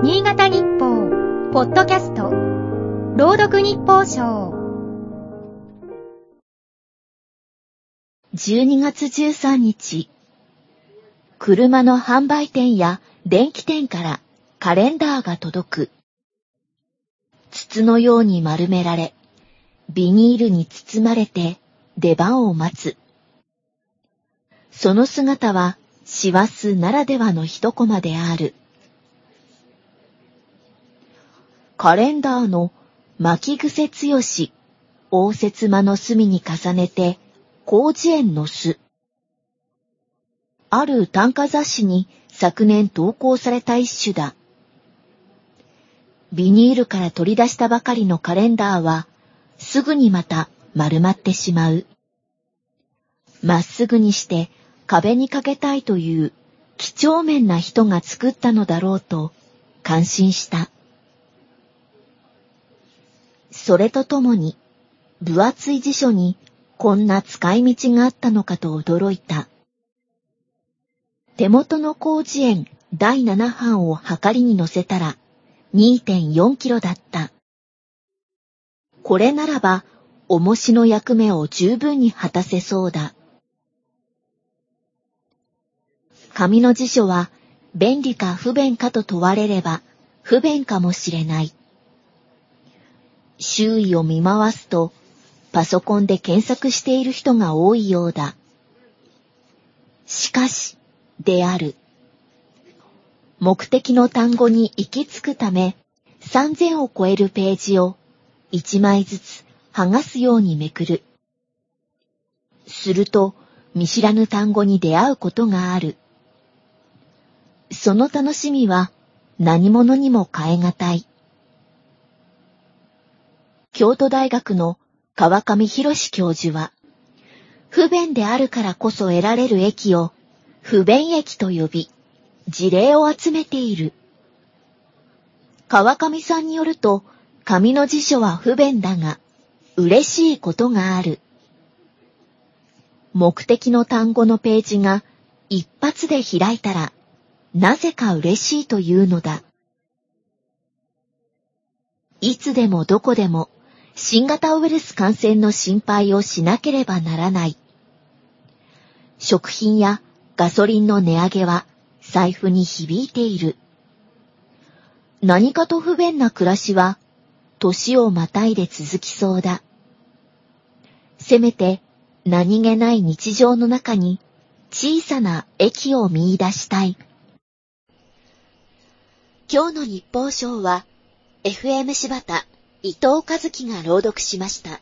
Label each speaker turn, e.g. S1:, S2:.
S1: 新潟日報、ポッドキャスト、朗読日報賞。
S2: 12月13日、車の販売店や電気店からカレンダーが届く。筒のように丸められ、ビニールに包まれて出番を待つ。その姿は師走ならではの一コマである。カレンダーの巻癖強し、応接間の隅に重ねて、広辞苑の巣。ある短歌雑誌に昨年投稿された一種だ。ビニールから取り出したばかりのカレンダーは、すぐにまた丸まってしまう。まっすぐにして壁にかけたいという几帳面な人が作ったのだろうと感心した。それとともに、分厚い辞書にこんな使い道があったのかと驚いた。手元の広辞苑第7版を測りに乗せたら2.4キロだった。これならば、重しの役目を十分に果たせそうだ。紙の辞書は便利か不便かと問われれば不便かもしれない。周囲を見回すとパソコンで検索している人が多いようだ。しかし、である。目的の単語に行き着くため、3000を超えるページを1枚ずつ剥がすようにめくる。すると、見知らぬ単語に出会うことがある。その楽しみは何者にも変え難い。京都大学の川上博士教授は、不便であるからこそ得られる益を不便益と呼び、事例を集めている。川上さんによると、紙の辞書は不便だが、嬉しいことがある。目的の単語のページが一発で開いたら、なぜか嬉しいというのだ。いつでもどこでも新型ウイルス感染の心配をしなければならない。食品やガソリンの値上げは財布に響いている。何かと不便な暮らしは年をまたいで続きそうだ。せめて何気ない日常の中に小さな駅を見出したい。今日の日報賞は FM 柴田伊藤和樹が朗読しました。